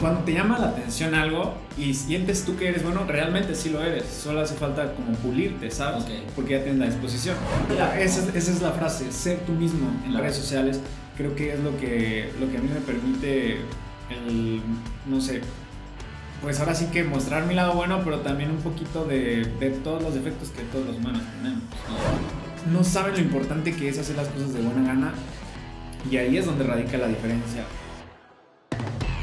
cuando te llama la atención algo y sientes tú que eres bueno, realmente sí lo eres. Solo hace falta como pulirte, ¿sabes? Porque ya tienes la disposición. Esa, es, esa, es la frase, ser tú mismo en las redes sociales. Creo que es lo que, lo que a mí me permite el, no sé, pues ahora sí que mostrar mi lado bueno, pero también un poquito de, de todos los defectos que todos los humanos tenemos. No saben lo importante que es hacer las cosas de buena gana y ahí es donde radica la diferencia.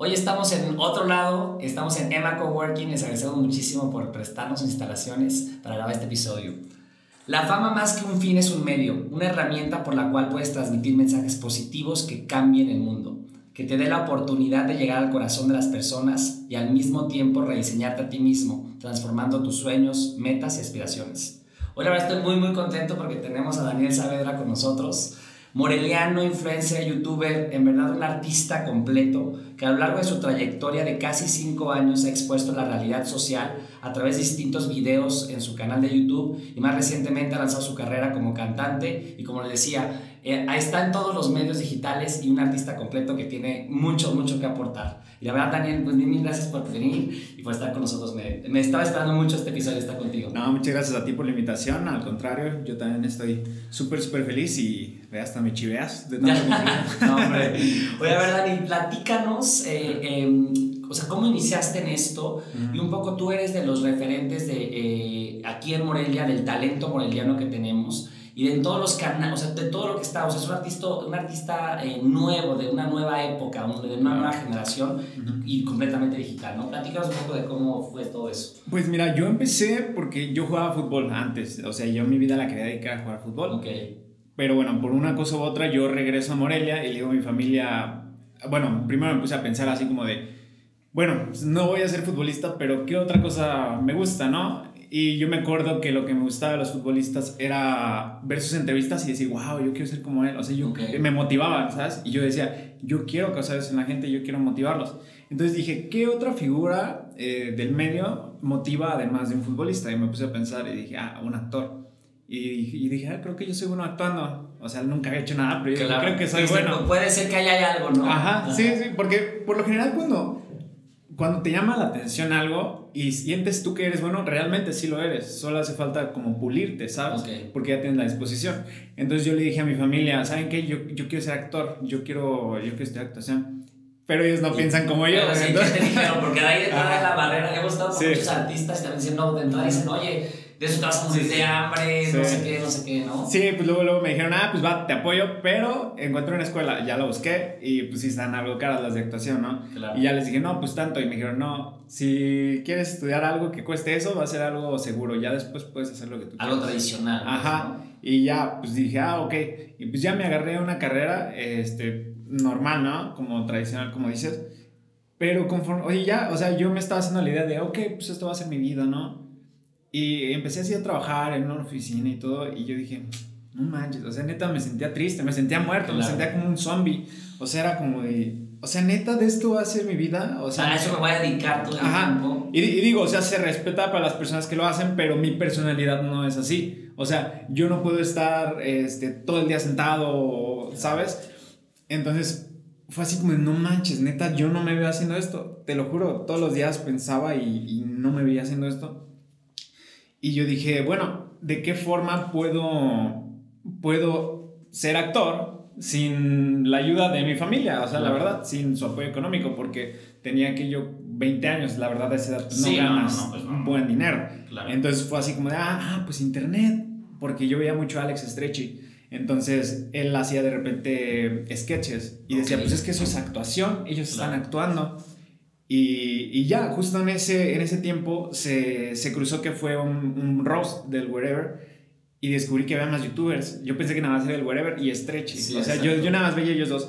Hoy estamos en otro lado, estamos en Emma Coworking. Les agradecemos muchísimo por prestarnos instalaciones para grabar este episodio. La fama más que un fin es un medio, una herramienta por la cual puedes transmitir mensajes positivos que cambien el mundo, que te dé la oportunidad de llegar al corazón de las personas y al mismo tiempo rediseñarte a ti mismo, transformando tus sueños, metas y aspiraciones. Hoy la verdad estoy muy muy contento porque tenemos a Daniel Saavedra con nosotros. Moreliano, influencer, youtuber, en verdad un artista completo que a lo largo de su trayectoria de casi cinco años ha expuesto la realidad social a través de distintos videos en su canal de YouTube y más recientemente ha lanzado su carrera como cantante y como les decía, eh, ahí está en todos los medios digitales y un artista completo que tiene mucho, mucho que aportar. Y la verdad, Daniel, pues mil, gracias por venir y por estar con nosotros. Me, me estaba esperando mucho este episodio estar contigo. No, muchas gracias a ti por la invitación. Al contrario, yo también estoy súper, súper feliz y ve hasta me chiveas de tanto No, hombre. Oye, a ver, Dani, platícanos, eh, em, o sea, ¿cómo iniciaste en esto? Y un poco tú eres de los referentes de eh, aquí en Morelia, del talento moreliano que tenemos y de todos los canales, o sea, de todo lo que está, o sea, es un artista, un artista eh, nuevo, de una nueva época, de una nueva generación y completamente digital, ¿no? Platícanos un poco de cómo fue todo eso. Pues mira, yo empecé porque yo jugaba fútbol antes, o sea, yo mi vida la quería dedicar a jugar fútbol. Ok. Pero bueno, por una cosa u otra, yo regreso a Morelia y le digo a mi familia, bueno, primero me puse a pensar así como de, bueno, no voy a ser futbolista, pero ¿qué otra cosa me gusta, no? Y yo me acuerdo que lo que me gustaba de los futbolistas era ver sus entrevistas y decir, wow, yo quiero ser como él. O sea, yo me motivaba, ¿sabes? Y yo decía, yo quiero causar eso en la gente, yo quiero motivarlos. Entonces dije, ¿qué otra figura eh, del medio motiva además de un futbolista? Y me puse a pensar y dije, ah, un actor. Y, dije, ah, creo que yo soy bueno actuando. O sea, nunca había hecho nada, pero yo creo que soy bueno. Puede ser que haya algo, ¿no? Ajá, sí, sí, porque por lo general cuando cuando te llama la atención algo y sientes tú que eres bueno, realmente sí lo eres. Solo hace falta como pulirte, ¿sabes? Porque ya tienes la disposición. Entonces yo le dije a mi familia, ¿saben qué? Yo, yo quiero ser actor, yo quiero, yo quiero estudiar actuación. Pero ellos no piensan como yo. Pero sí, ¿qué te dijeron? Porque ahí está la barrera. Hemos estado con muchos artistas y también dicen, no, de entrada dicen, oye de eso te vas a morir de hambre, no sé qué, no sé qué, ¿no? Sí, pues luego, luego me dijeron, ah, pues va, te apoyo, pero encontré una escuela, ya lo busqué y pues sí están algo caras las de actuación, ¿no? Y ya les dije, no, pues tanto, y me dijeron, no, si quieres estudiar algo que cueste eso, va a ser algo seguro, ya después puedes hacer lo que tú quieras. Algo tradicional. Ajá, y ya, pues dije, ah, ok, y pues ya me agarré una carrera, este, normal, ¿no? Como tradicional, como dices. Pero conforme, oye, ya, o sea, yo me estaba haciendo la idea de, ok, pues esto va a ser mi vida, ¿no? Y empecé así a trabajar en una oficina y todo, y yo dije, no manches, o sea, neta me sentía triste, me sentía muerto, me sentía como un zombie. O sea, era como de, o sea, neta, de esto va a ser mi vida. O sea, a eso me voy a dedicar todo el tiempo. Y, y, digo, o sea, se respeta para las personas que lo hacen, pero mi personalidad no es así. O sea, yo no puedo estar este, todo el día sentado, ¿sabes? Entonces, fue así como, no manches, neta, yo no me veo haciendo esto. Te lo juro, todos los días pensaba y, y no me veía haciendo esto. Y yo dije, bueno, ¿de qué forma puedo, puedo ser actor sin la ayuda de mi familia? O sea, la verdad, sin su apoyo económico, porque tenía que yo 20 años, la verdad, a esa edad pues, no ganas pues, buen dinero. Entonces fue así como de, ah, ah, pues internet, porque yo veía mucho a Alex Stretchy. Entonces él hacía de repente sketches y decía, pues es que eso es actuación, ellos están actuando. Y, y, ya, justo en ese, en ese tiempo se, se cruzó que fue un, un, roast del Wherever y descubrí que había más youtubers. Yo pensé que nada más era el Wherever y Stretchy. o sea, yo, yo, nada más veía ellos dos.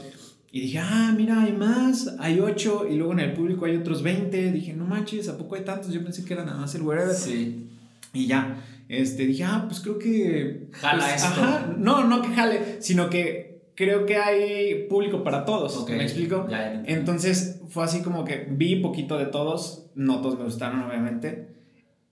Y dije, ah, mira, hay más, hay 8 y luego en el público hay otros 20. Dije, no manches, ¿a poco hay tantos? Yo pensé que era nada más el wherever. Sí. Y ya, este, dije, ah, pues creo que... Jala pues, esto. Ajá, no, no que jale, sino que creo que hay público para todos. ¿Me explico? Ya. Entonces fue así como que vi poquito de todos, no todos me gustaron obviamente,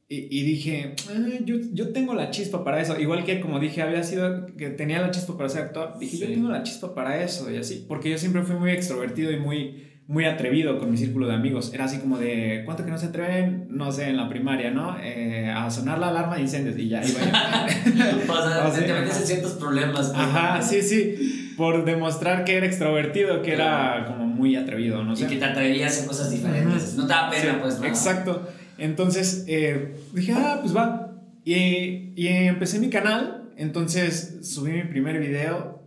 y, y dije, "Ah, yo, yo tengo la chispa para eso, igual que como dije, había sido que tenía la chispa para ser actor, dije, yo tengo la chispa para eso y así, porque yo siempre fui muy extrovertido y muy, muy atrevido con mi círculo de amigos, era así como de, ¿cuánto que no se atreven? No sé, en la primaria, ¿no? Eh, a sonar la alarma de incendios y ya iba o sea, te metes en ciertos problemas. pues, Ajá, ¿no? sí, sí, por demostrar que era extrovertido, que era Claro. como muy atrevido, no Y sé. que te atreverías a hacer cosas diferentes. No te da pena, Sí, pues, nada. Exacto. Entonces eh, dije, ah, pues va. Y, y empecé mi canal. Entonces subí mi primer video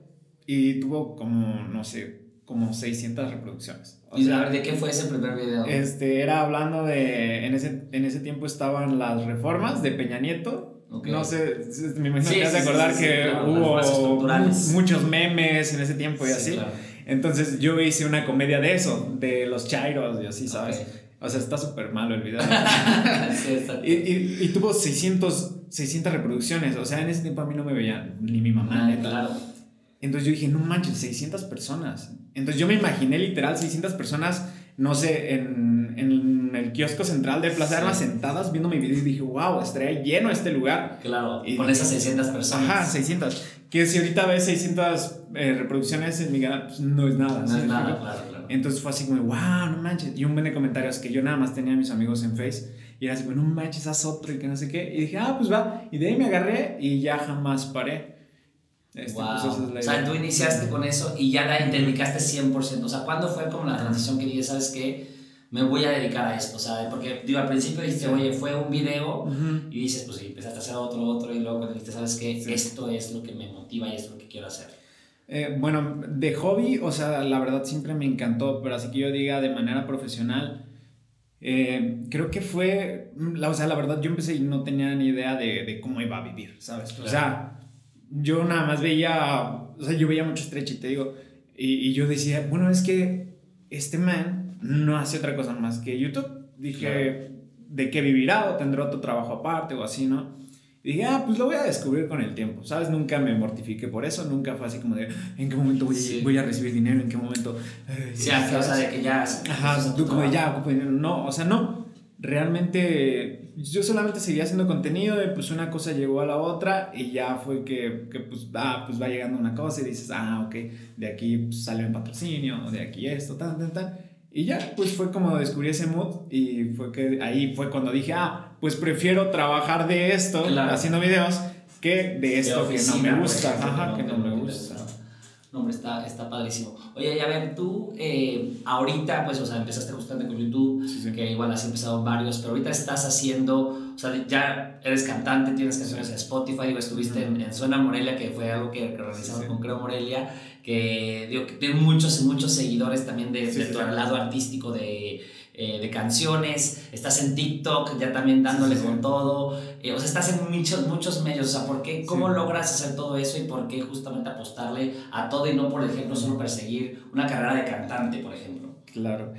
y tuvo como, no sé, como 600 reproducciones. Y a sea, ver, ¿de qué fue ese primer video? este, era hablando de. En ese, en ese tiempo estaban las reformas de Peña Nieto. Ok. No sé, me imagino Sí, que has de sí, sí, acordar sí, que claro, hubo muchos memes en ese tiempo y Sí, así. claro. Entonces yo hice una comedia de eso, de los chairos y así, ¿sabes? Ok. O sea, está súper malo el video. Sí, exacto. y, y- y tuvo 600, 600 reproducciones. O sea, en ese tiempo a mí no me veían ni mi mamá, Ah, claro. Entonces yo dije, no manches, 600 personas. Entonces yo me imaginé literal 600 personas, no sé, en, en el kiosco central de Plaza de. Armas sentadas viendo mi video y dije, wow, estaría lleno este lugar. Claro, Y- con esas 600 personas. Ajá, 600. Que si ahorita ves 600 eh, reproducciones en mi canal, pues no es nada. No ¿sí es nada, claro, claro. Entonces fue así como, wow, no manches. Y un buen de comentarios que yo nada más tenía a mis amigos en Face. Y era así, como, no manches, haz otro y que no sé qué. Y dije, ah, pues va. Y de ahí me agarré y ya jamás paré. Este, Wow. pues, esa es la o sea, tú iniciaste con eso y ya la te dedicaste 100%. O sea, ¿cuándo fue como la transición que dije, sabes qué? Me voy a dedicar a esto. O sea, porque digo, al principio dijiste, Sí. oye, fue un video Ujú. y dices, pues sí, empezaste a hacer otro, otro y luego cuando dijiste, sabes qué? Sí. Esto es lo que me motiva y es lo que quiero hacer. Eh, bueno, de hobby, o sea, la verdad siempre me encantó, pero así que yo diga de manera profesional, eh, creo que fue, mm, la, o sea, la verdad yo empecé y no tenía ni idea de, de cómo iba a vivir, ¿sabes? O sea, yo nada más veía, o sea, yo veía mucho stretch y te digo, y, y yo decía, bueno, es que este man no hace otra cosa más que YouTube. Dije, ¿de qué vivirá o tendrá otro trabajo aparte o así, no? Y dije, ah, pues lo voy a descubrir con el tiempo, ¿sabes? Nunca me mortifiqué por eso, nunca fue así como de, ¿en qué momento voy, a- Sí. voy a recibir dinero? ¿En qué momento? Ay, Sí, o sea, de que ya... Ajá, tú como ya, dinero. No, o sea, no. Realmente yo solamente seguía haciendo contenido y pues una cosa llegó a la otra y ya fue que, que pues, ah, pues va llegando una cosa y dices, ah, ok, de aquí pues, salió un patrocinio, de aquí esto, tan, tan, tan. Y ya, pues fue como descubrí ese mood y fue que ahí fue cuando dije, ah, pues prefiero trabajar de esto, Claro. haciendo videos, que de esto que no oficina, me gusta. Ajá, no que no me gusta. ¿No? Hombre, está, está padrísimo. Oye, y a ver, tú eh, ahorita, pues, o sea, empezaste justamente con YouTube, Sí, sí. que igual has empezado varios, pero ahorita estás haciendo, o sea, ya eres cantante, tienes canciones en Spotify, estuviste en, en Suena Morelia, que fue algo que, realizamos Sí, con Creo Morelia, que digo, que tiene muchos y muchos seguidores también de, de tu lado artístico de, eh, de canciones, estás en TikTok ya también dándole Sí, sí, sí. con todo, eh, o sea, estás en muchos, muchos medios, o sea, ¿por qué, ¿cómo logras hacer todo eso y por qué justamente apostarle a todo y no, por ejemplo, solo perseguir una carrera de cantante, por ejemplo? Claro.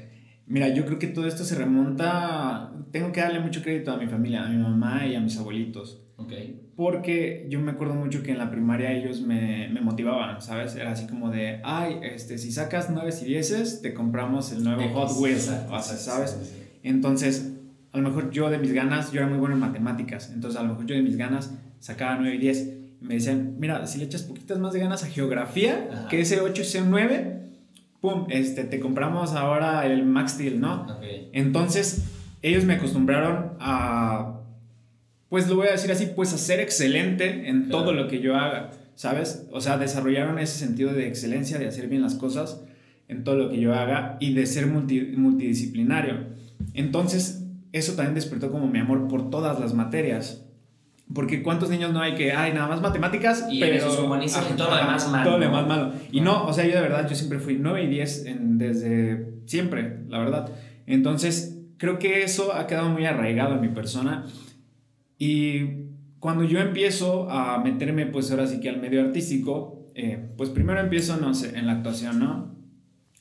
Mira, yo creo que todo esto se remonta, tengo que darle mucho crédito a mi familia, a mi mamá y a mis abuelitos, Ok. porque yo me acuerdo mucho que en la primaria ellos me, me motivaban, ¿sabes? Era así como de, ay, este, si sacas 9 y 10, te compramos el nuevo Hot Wheels, o sea, ¿sabes? sí, sí. Entonces, a lo mejor yo de mis ganas, yo era muy bueno en matemáticas, entonces a lo mejor yo de mis ganas sacaba 9 y 10. Y me decían, mira, si le echas poquitas más de ganas a geografía, Ajá. que ese 8 sea un 9, pum, este, te compramos ahora el Max Steel, ¿no? Ok. Entonces, ellos me acostumbraron a, pues lo voy a decir así, pues a ser excelente en Claro. todo lo que yo haga, ¿sabes? O sea, desarrollaron ese sentido de excelencia, de hacer bien las cosas en todo lo que yo haga y de ser multi- multidisciplinario. Entonces, eso también despertó como mi amor por todas las materias. Porque cuántos niños no hay que, ay, nada más matemáticas, Y pero... eso y todo lo demás malo, Todo lo demás malo. Y no, o sea, yo de verdad, yo siempre fui 9 y 10 en- desde siempre, la verdad. Entonces, creo que eso ha quedado muy arraigado en mi persona. Y cuando yo empiezo a meterme, pues ahora sí que al medio artístico, eh, pues primero empiezo, no sé, en la actuación, ¿no?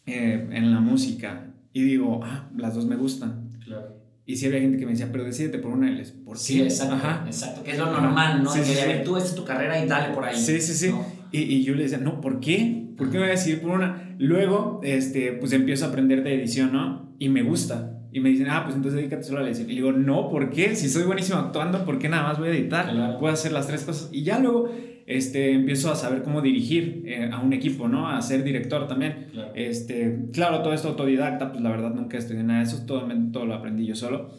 eh, en la música y digo, ah, las dos me gustan. Claro. Y si había gente que me decía, pero decídete por una y les, ¿por qué? Sí, exacto. Ajá. Exacto. Que es lo normal, ¿no? Sí, De sí, que, a ver, tú, esta es tu carrera y dale por ahí. Sí, sí, sí. ¿no? Y, y yo le decía, no, ¿por qué? ¿Por qué me voy a decidir por una? Luego, este, pues empiezo a aprender de edición, ¿no? Y me gusta. Y me dicen, ah, pues entonces dedícate solo a la edición. Y digo, no, ¿por qué? Si soy buenísimo actuando, ¿por qué nada más voy a editar? Claro. Puedo hacer las tres cosas. Y ya luego, este, empiezo a saber cómo dirigir eh, a un equipo, ¿no? A ser director también. Claro. Este, claro, todo esto autodidacta, pues la verdad nunca estudié nada de eso, todo, todo lo aprendí yo solo.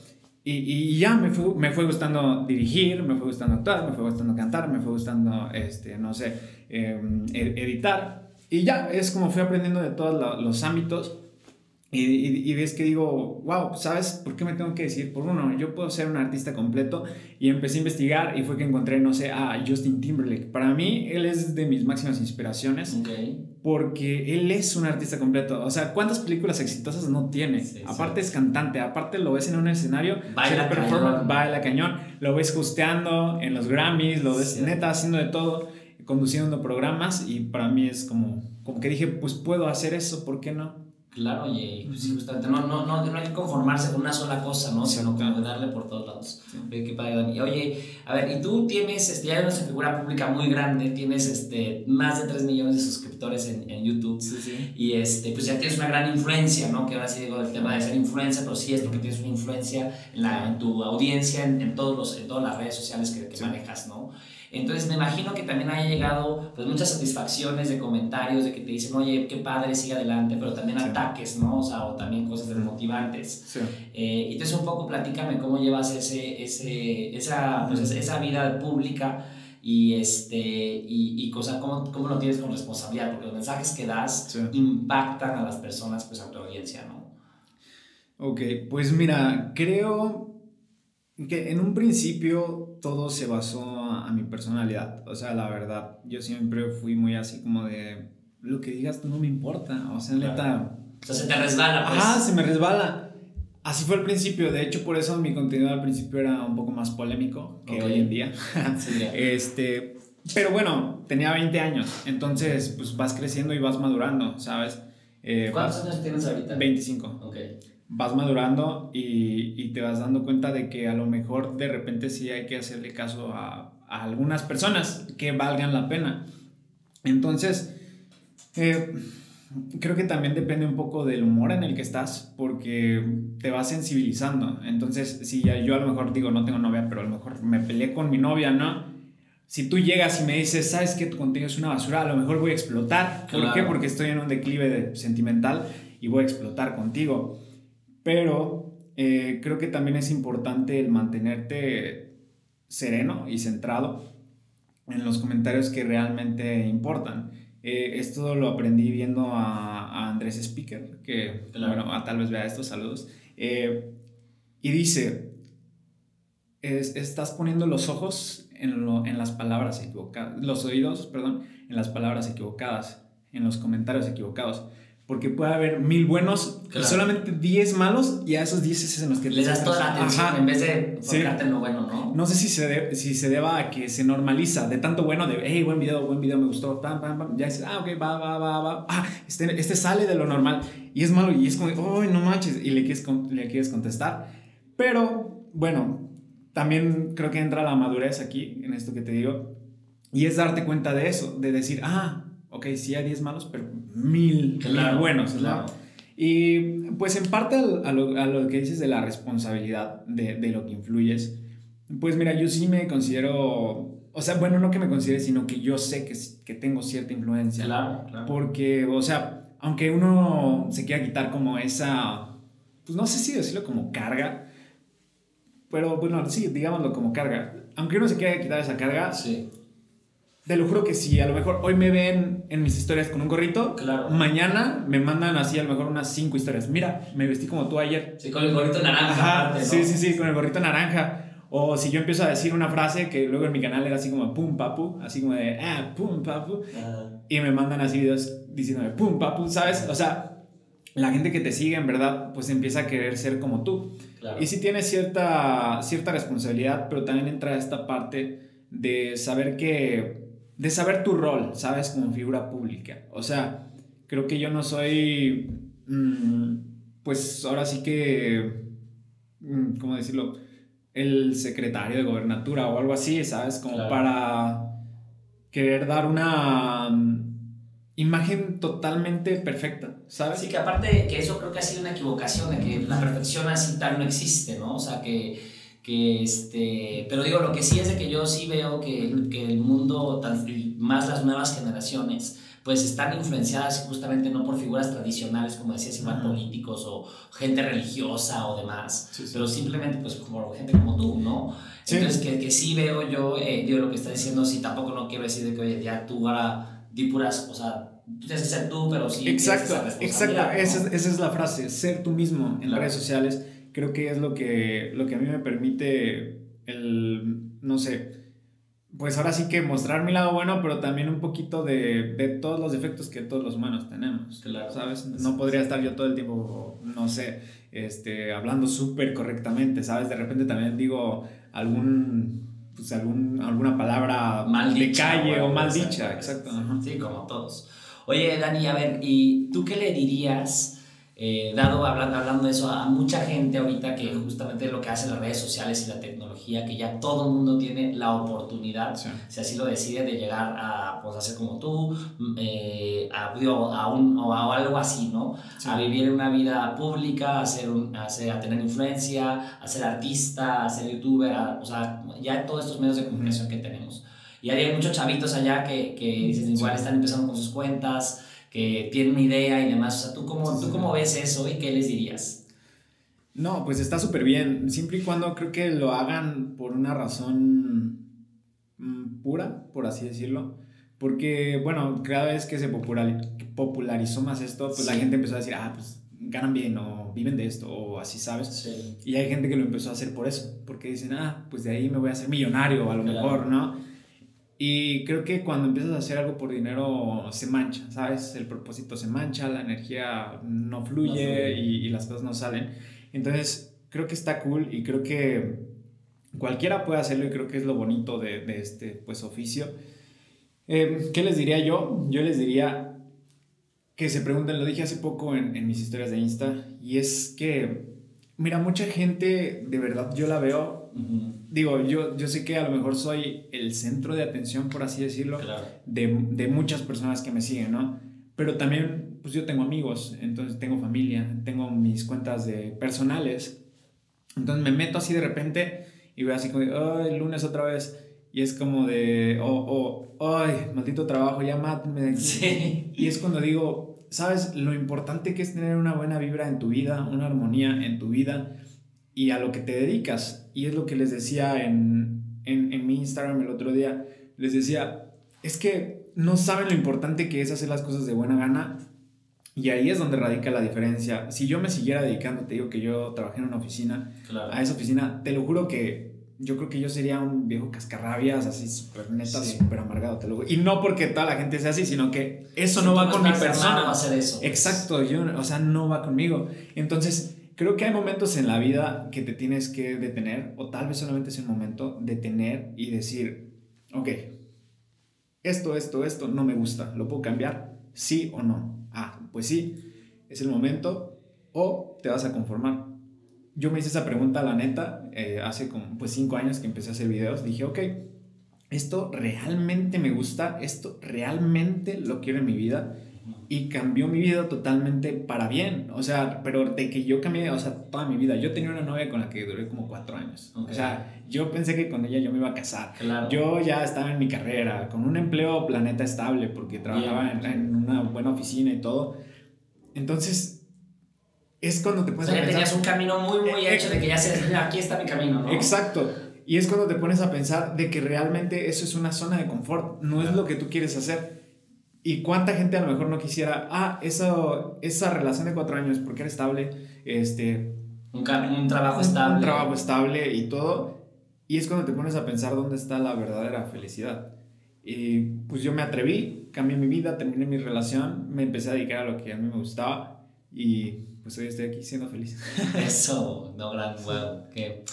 Y, y ya me fue, me fue gustando dirigir, me fue gustando actuar, me fue gustando cantar, me fue gustando, este, no sé, eh, ed- editar. Y ya es como fui aprendiendo de todos lo- los ámbitos. Y, y, y ves que digo, wow, ¿sabes por qué me tengo que decir por uno? Yo puedo ser un artista completo. Y empecé a investigar y fue que encontré, no sé, a Justin Timberlake. Para mí, él es de mis máximas inspiraciones Ok. porque él es un artista completo. O sea, ¿cuántas películas exitosas no tiene? Sí, aparte es cantante, aparte lo ves en un escenario, Baila cañón. baila cañón, lo ves hosteando en los Grammys, lo ves Sí. neta haciendo de todo, conduciendo programas y para mí es como, como que dije, pues puedo hacer eso, ¿por qué no? Claro, oye, pues sí, justamente, no, no, no, no hay que conformarse con una sola cosa, ¿no? Sino Exacto. como darle por todos lados. Oye, qué padre, Dani. Oye, a ver, y tú tienes, este, ya eres una figura pública muy grande, tienes este, más de 3 millones de suscriptores en, en YouTube. Sí, sí. Y este, pues ya tienes una gran influencia, ¿no? Que ahora sí digo el tema de ser influencer, pero sí es porque tienes una influencia en, la, en tu audiencia, en, en todos los, en todas las redes sociales que, que Sí. manejas, ¿no? Entonces me imagino que también haya llegado pues muchas satisfacciones de comentarios de que te dicen, oye, qué padre, sigue adelante, pero también Sí. ataques, ¿no? O sea, o también cosas desmotivantes. Sí. Eh, entonces un poco platícame cómo llevas ese, ese, esa, pues, esa vida pública y, este, y, y cosa, cómo, cómo lo tienes con responsabilidad, porque los mensajes que das Sí. impactan a las personas, pues a tu audiencia, ¿no? Ok, pues mira, creo que en un principio todo se basó a, a mi personalidad. O sea, la verdad, yo siempre fui muy así como de lo que digas tú no me importa. O sea, Claro. neta, O sea, se te resbala, pues. Ajá, se me resbala. Así fue al principio. De hecho, por eso mi contenido al principio era un poco más polémico que Ok. hoy en día. Sí. Este, pero bueno, tenía 20 años. Entonces, pues vas creciendo y vas madurando, ¿sabes? Eh, ¿Cuántos años tienes ahorita? 25. Ok. Vas madurando y, y te vas dando cuenta de que a lo mejor de repente sí hay que hacerle caso a, a algunas personas que valgan la pena. Entonces, eh, creo que también depende un poco del humor en el que estás, porque te vas sensibilizando. Entonces, si ya yo a lo mejor digo, no tengo novia, pero a lo mejor me peleé con mi novia, ¿no? Si tú llegas y me dices, sabes que tu contenido es una basura, a lo mejor voy a explotar. ¿Por Claro. qué? Porque estoy en un declive de- sentimental y voy a explotar contigo. Pero eh, creo que también es importante el mantenerte sereno y centrado en los comentarios que realmente importan. Eh, esto lo aprendí viendo a, a Andrés Speaker, que Claro. bueno, a- tal vez vea estos saludos. Eh, y dice, es- estás poniendo los ojos en, lo- en las palabras equivocadas, los oídos, perdón, en las palabras equivocadas, en los comentarios equivocados. Porque puede haber mil buenos Claro. y solamente 10 malos y a esos 10 es en los que Les das toda la atención Ajá. en vez de Sí. enfocarte en lo bueno, ¿no? No sé si se, de- si se deba a que se normaliza de tanto bueno, de, hey, buen video, buen video, me gustó, pam, pam, pam. Ya dices, ah, ok, va, va, va, va. Ah, este, este sale de lo normal y es malo y es como, ay, no manches, y le quieres, le quieres contestar. Pero, bueno, también creo que entra la madurez aquí, en esto que te digo, y es darte cuenta de eso, de decir, ah, ok, sí hay 10 malos, pero mil, mil buenos, ¿no? claro. Y pues en parte a lo, a lo que dices de la responsabilidad de, de lo que influyes, pues mira, yo sí me considero, o sea, bueno, no que me considere, sino que yo sé que, que tengo cierta influencia. Claro, claro. Porque, o sea, aunque uno se quiera quitar como esa, pues no sé si decirlo como carga, pero bueno, sí, digámoslo como carga. Aunque uno se quiera quitar esa carga, Sí, te lo juro que si a lo mejor hoy me ven en mis historias con un gorrito, claro. mañana me mandan así a lo mejor unas cinco historias. Mira, me vestí como tú ayer. Sí, con el gorrito naranja. Ajá, aparte, ¿no? sí, sí, sí, con el gorrito naranja. O si yo empiezo a decir una frase que luego en mi canal era así como pum papu, así como de ah, pum papu, Ajá. y me mandan así videos diciéndome pum papu, ¿sabes? O sea, la gente que te sigue en verdad pues empieza a querer ser como tú. Claro. Y sí tienes cierta, cierta responsabilidad, pero también entra esta parte de saber que, de saber tu rol, ¿sabes? Como figura pública. O sea, creo que yo no soy, mm, pues ahora sí que, mm, ¿cómo decirlo? El secretario de gobernatura o algo así, ¿sabes? Como para querer dar una mm, imagen totalmente perfecta, ¿sabes? Sí, que aparte que eso creo que ha sido una equivocación, de que la perfección así tal no existe, ¿no? O sea, que, que este, pero digo, lo que sí es de que yo sí veo que, que el mundo, más las nuevas generaciones, pues están influenciadas justamente no por figuras tradicionales, como decías, igual políticos o gente religiosa o demás, pero simplemente pues como gente como tú, ¿no? Entonces que, que, sí veo yo, eh, digo lo que está diciendo, sí, tampoco no quiero decir de que, oye, ya tú ahora di puras, o sea, tienes que ser tú, pero sí. Exacto, exacto, esa, esa, es la frase, ser tú mismo en las redes sociales, creo que es lo que, lo que a mí me permite el, no sé, pues ahora sí que mostrar mi lado bueno, pero también un poquito de, de todos los defectos que todos los humanos tenemos. Claro. ¿Sabes? No podría estar yo todo el tiempo, no sé, este, hablando súper correctamente, ¿sabes? De repente también digo algún, pues algún, alguna palabra mal de calle o mal dicha, exacto. Sí, como todos. Oye, Dani, a ver, ¿y tú qué le dirías? Eh, dado hablando, hablando de eso a mucha gente ahorita que justamente lo que hacen las redes sociales y la tecnología, que ya todo el mundo tiene la oportunidad, si así lo decide, de llegar a pues, hacer como tú, mm, eh, a, a, un, o a algo así, ¿no? A vivir una vida pública, a, ser un, a, a, tener influencia, a ser artista, a ser youtuber, o sea, ya todos estos medios de comunicación que tenemos. Y hay muchos chavitos allá que, que dicen, igual están empezando con sus cuentas, que tienen una idea y demás. O sea, ¿tú cómo, ¿tú cómo ves eso y qué les dirías? No, pues está súper bien, siempre y cuando creo que lo hagan por una razón mm, pura, por así decirlo. Porque, bueno, cada vez que se popularizó más esto, pues la gente empezó a decir, ah, pues ganan bien o viven de esto o así, ¿sabes? Y hay gente que lo empezó a hacer por eso, porque dicen, ah, pues de ahí me voy a hacer millonario a lo mejor, ¿no? Y creo que cuando empiezas a hacer algo por dinero se mancha, ¿sabes? El propósito se mancha, la energía no fluye, Y, las cosas no salen. Entonces, creo que está cool y creo que cualquiera puede hacerlo y creo que es lo bonito de, de este pues oficio. Eh, ¿Qué les diría yo? Yo les diría que se pregunten, lo dije hace poco en, en mis historias de Insta, y es que, mira, mucha gente, de verdad, yo la veo Digo, yo, yo sé que a lo mejor soy el centro de atención, por así decirlo, de, de, muchas personas que me siguen, ¿no? Pero también, pues yo tengo amigos, entonces tengo familia, tengo mis cuentas de personales. Entonces me meto así de repente y veo así como, ay, lunes otra vez. Y es como de, oh, oh, ay, maldito trabajo, ya mátame. Sí. Y es cuando digo, ¿sabes? Lo importante que es tener una buena vibra en tu vida, una armonía en tu vida y a lo que te dedicas. Y es lo que les decía en, en, en mi Instagram el otro día. Les decía, es que no saben lo importante que es hacer las cosas de buena gana. Y ahí es donde radica la diferencia. Si yo me siguiera dedicando, te digo que yo trabajé en una oficina, a esa oficina, te lo juro que yo creo que yo sería un viejo cascarrabias, así súper neta, súper amargado, te lo juro. Y no porque toda la gente sea así, sino que eso no va con mi persona. Hacer eso. Exacto, yo, o sea, no va conmigo. Entonces, Creo que hay momentos en la vida que te tienes que detener, o tal vez solamente es un momento, detener y decir, ok, esto, esto, esto no me gusta, ¿lo puedo cambiar? ¿Sí o no? Ah, pues sí, es el momento, o te vas a conformar. Yo me hice esa pregunta, la neta, eh, hace como pues cinco años que empecé a hacer videos, dije, ok, esto realmente me gusta, esto realmente lo quiero en mi vida y cambió mi vida totalmente para bien. O sea, pero de que yo cambié, o sea, toda mi vida. Yo tenía una novia con la que duré como cuatro años. O sea, yo pensé que con ella yo me iba a casar. Yo ya estaba en mi carrera, con un empleo planeta estable, porque trabajaba en, una buena oficina y todo. Entonces, es cuando te pones o sea, ya tenías un camino muy, muy hecho de que ya sé, aquí está mi camino, ¿no? Exacto. Y es cuando te pones a pensar de que realmente eso es una zona de confort, no es lo que tú quieres hacer. ¿Y cuánta gente a lo mejor no quisiera, ah, eso, esa relación de cuatro años, porque era estable, este... Un, un trabajo estable. Un trabajo estable y todo. Y es cuando te pones a pensar dónde está la verdadera felicidad. Y pues yo me atreví, cambié mi vida, terminé mi relación, me empecé a dedicar a lo que a mí me gustaba y pues hoy estoy aquí siendo feliz. Eso, no, gran, bueno, que,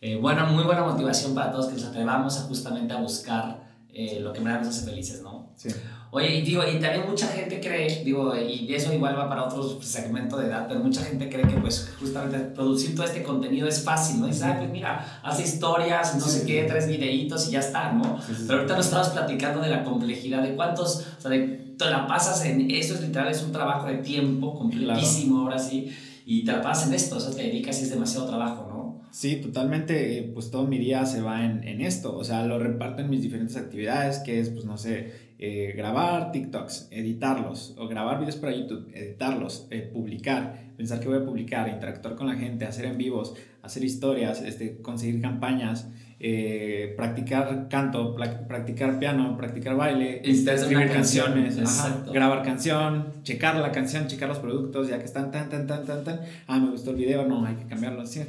eh, bueno, muy buena motivación para todos que nos atrevamos a justamente a buscar eh, lo que más nos hace felices, ¿no? Sí. Oye, y digo, y también mucha gente cree, digo, y eso igual va para otro segmento de edad, pero mucha gente cree que pues justamente producir todo este contenido es fácil, ¿no? Dice, ah, pues mira, hace historias, no sé qué, tres videitos y ya está, ¿no? Pero ahorita nos estabas platicando de la complejidad, de cuántos, o sea, de, te la pasas en, eso es literal, es un trabajo de tiempo completísimo ahora sí, y te la pasas en esto, o sea, te dedicas y es demasiado trabajo, ¿no? Sí, totalmente, pues todo mi día se va en, en, esto, o sea, lo reparto en mis diferentes actividades, que es, pues no sé, eh, grabar TikToks, editarlos, o grabar videos para YouTube, editarlos, eh, publicar, pensar que voy a publicar, interactuar con la gente, hacer en vivos, hacer historias, este, conseguir campañas, eh, practicar canto, practicar piano, practicar baile, escribir canciones, grabar canción, checar la canción, checar los productos, ya que están tan, tan, tan, tan, tan, ah, me gustó el video, no, hay que cambiarlo. Sí,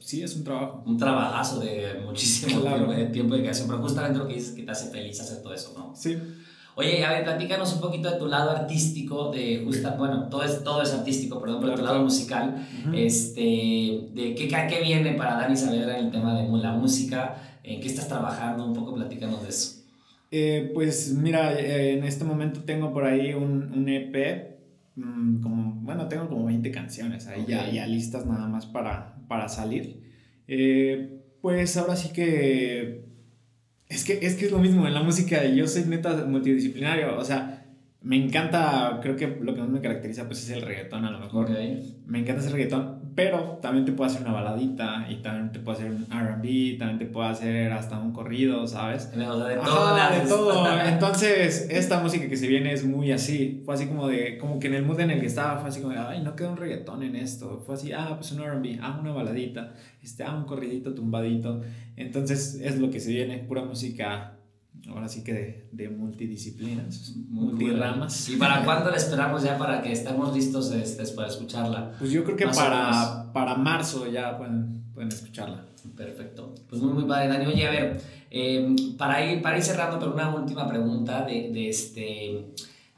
sí es un trabajo. Un trabajazo de muchísimo tiempo, de tiempo de creación, pero justamente lo que dices que te hace feliz hacer todo eso, ¿no? Sí. Oye, a ver, platícanos un poquito de tu lado artístico, de justa, bueno, todo es, todo es artístico, perdón, pero tu lado musical, este, de qué, qué viene para Dani Saavedra en el tema de la música, en qué estás trabajando, un poco platícanos de eso. Eh, pues mira, eh, en este momento tengo por ahí un, un EP, mm, como, bueno, tengo como 20 canciones ahí ya, ya, listas nada más para, para salir. Eh, pues ahora sí que es que, es que es lo mismo en la música. Yo soy neta multidisciplinario. O sea, me encanta, creo que lo que más me caracteriza pues es el reggaetón a lo mejor. Me encanta ese reggaetón, pero también te puedo hacer una baladita y también te puedo hacer un R&B, también te puedo hacer hasta un corrido, ¿sabes? de todo. de todo. Entonces, esta música que se viene es muy así. Fue así como de, como que en el mood en el que estaba fue así como de, ay, no queda un reggaetón en esto. Fue así, ah, pues un R&B, ah, una baladita, este, ah, un corridito tumbadito. Entonces, es lo que se viene, pura música ahora sí que de, multidisciplinas, multiramas. ¿Y para cuándo la esperamos ya para que estemos listos este, para escucharla? Pues yo creo que para, para marzo ya pueden, pueden escucharla. Perfecto. Pues muy, muy padre, Dani. Oye, a ver, eh, para, ir, para ir cerrando, pero una última pregunta de, de este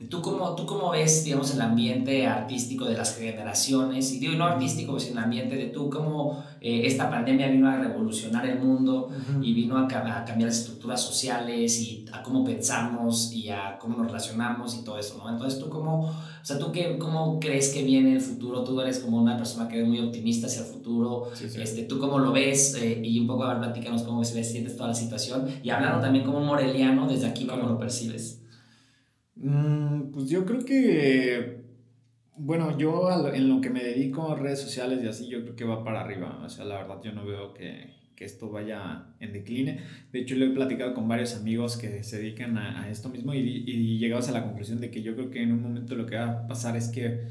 ¿Tú cómo, ¿Tú cómo ves, digamos, el ambiente artístico de las generaciones? Y digo, no artístico, sino el ambiente de tú, cómo eh, esta pandemia vino a revolucionar el mundo y vino a, a, cambiar las estructuras sociales y a cómo pensamos y a cómo nos relacionamos y todo eso, ¿no? Entonces, ¿tú cómo, o sea, ¿tú qué, cómo crees que viene el futuro? Tú eres como una persona que es muy optimista hacia el futuro. Este, ¿Tú cómo lo ves? Eh, y un poco, a ver, platícanos cómo ves, sientes toda la situación. Y hablando también como moreliano, desde aquí, ¿cómo lo percibes? Mm, pues yo creo que, bueno, yo en lo que me dedico, redes sociales y así, yo creo que va para arriba. O sea, la verdad yo no veo que, que esto vaya en decline. De hecho, lo he platicado con varios amigos que se dedican a, a esto mismo y, y llegamos a la conclusión de que yo creo que en un momento lo que va a pasar es que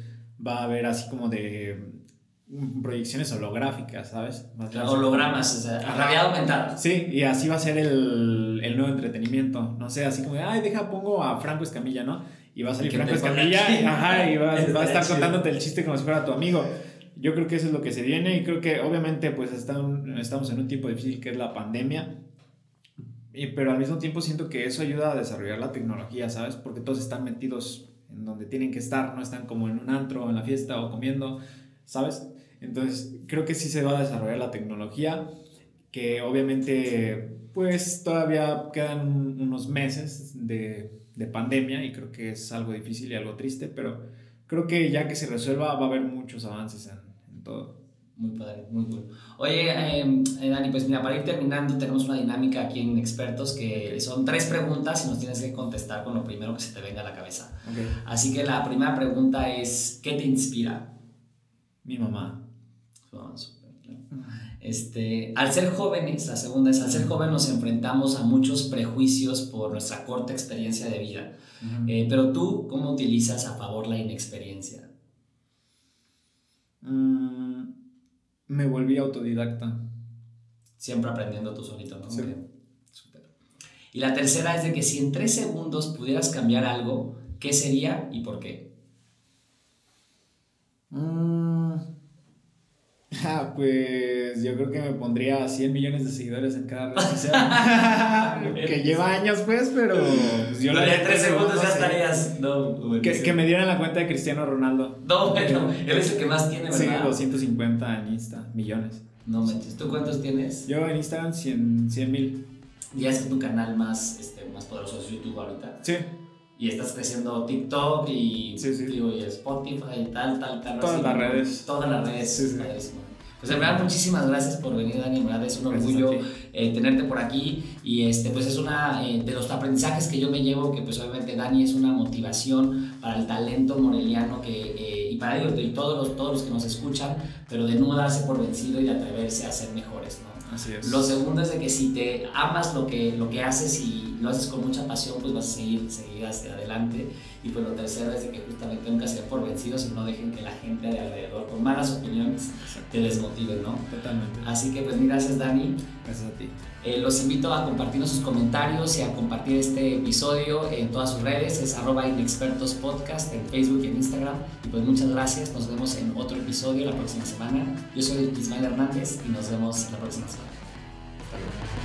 va a haber así como de proyecciones holográficas, ¿sabes? hologramas, o sea, realidad aumentada. Sí, y así va a ser el, el, nuevo entretenimiento. No sé, así como, ay, deja, pongo a Franco Escamilla, ¿no? Y va a salir Franco Escamilla ajá, y va, va, a estar contándote el chiste como si fuera tu amigo. Yo creo que eso es lo que se viene y creo que obviamente pues estamos en un tiempo difícil que es la pandemia. Y, pero al mismo tiempo siento que eso ayuda a desarrollar la tecnología, ¿sabes? Porque todos están metidos en donde tienen que estar, no están como en un antro, en la fiesta o comiendo, ¿sabes? Entonces, creo que sí se va a desarrollar la tecnología, que obviamente, pues todavía quedan unos meses de, de pandemia y creo que es algo difícil y algo triste, pero creo que ya que se resuelva va a haber muchos avances en, en todo. Muy padre, muy cool. Oye, eh, Dani, pues mira, para ir terminando, tenemos una dinámica aquí en Expertos que son tres preguntas y nos tienes que contestar con lo primero que se te venga a la cabeza. Así que la primera pregunta es, ¿qué te inspira? Mi mamá. Este, al ser jóvenes, la segunda es, al ser joven nos enfrentamos a muchos prejuicios por nuestra corta experiencia de vida. Eh, pero tú, ¿cómo utilizas a favor la inexperiencia? Mm, me volví autodidacta. Siempre aprendiendo tú solito, ¿no? Y la tercera es de que si en tres segundos pudieras cambiar algo, ¿qué sería y por qué? Mm, Ah, pues yo creo que me pondría 100 millones de seguidores en cada red social. que lleva años, pues, pero. Pues yo le tres segundos ya estarías. No, que, que, me dieran la cuenta de Cristiano Ronaldo. No, bueno, él es el que más tiene, ¿verdad? Sí, 250 en Insta, millones. No manches, ¿tú cuántos tienes? Yo en Instagram 100 mil. ¿Ya es tu canal más, este, más poderoso es YouTube ahorita? Sí. y estás creciendo TikTok y, Sí, sí. digo, y Spotify y tal, tal, tal. Todas así, las redes. Todas las redes. Sí. Pues en verdad, muchísimas gracias por venir, Dani. En verdad es un orgullo eh, tenerte por aquí. Y este, pues es una eh, de los aprendizajes que yo me llevo, que pues obviamente Dani es una motivación para el talento moreliano que, eh, y para ellos, y todos los, todos los que nos escuchan, pero de no darse por vencido y de atreverse a ser mejores, ¿no? Así es. Lo segundo es de que si te amas lo que, lo que haces y lo haces con mucha pasión, pues vas a seguir, seguir hacia adelante. Y pues lo tercero es de que justamente nunca se den por vencidos y no dejen que la gente de alrededor, con malas opiniones, te desmotiven, ¿no? Totalmente. Así que pues mil gracias Dani. Gracias a ti. Eh, los invito a compartirnos sus comentarios y a compartir este episodio en todas sus redes. Es arroba inexpertos podcast en Facebook y en Instagram. Y pues muchas gracias. Nos vemos en otro episodio la próxima semana. Yo soy Ismael Hernández y nos vemos la próxima semana. Hasta luego.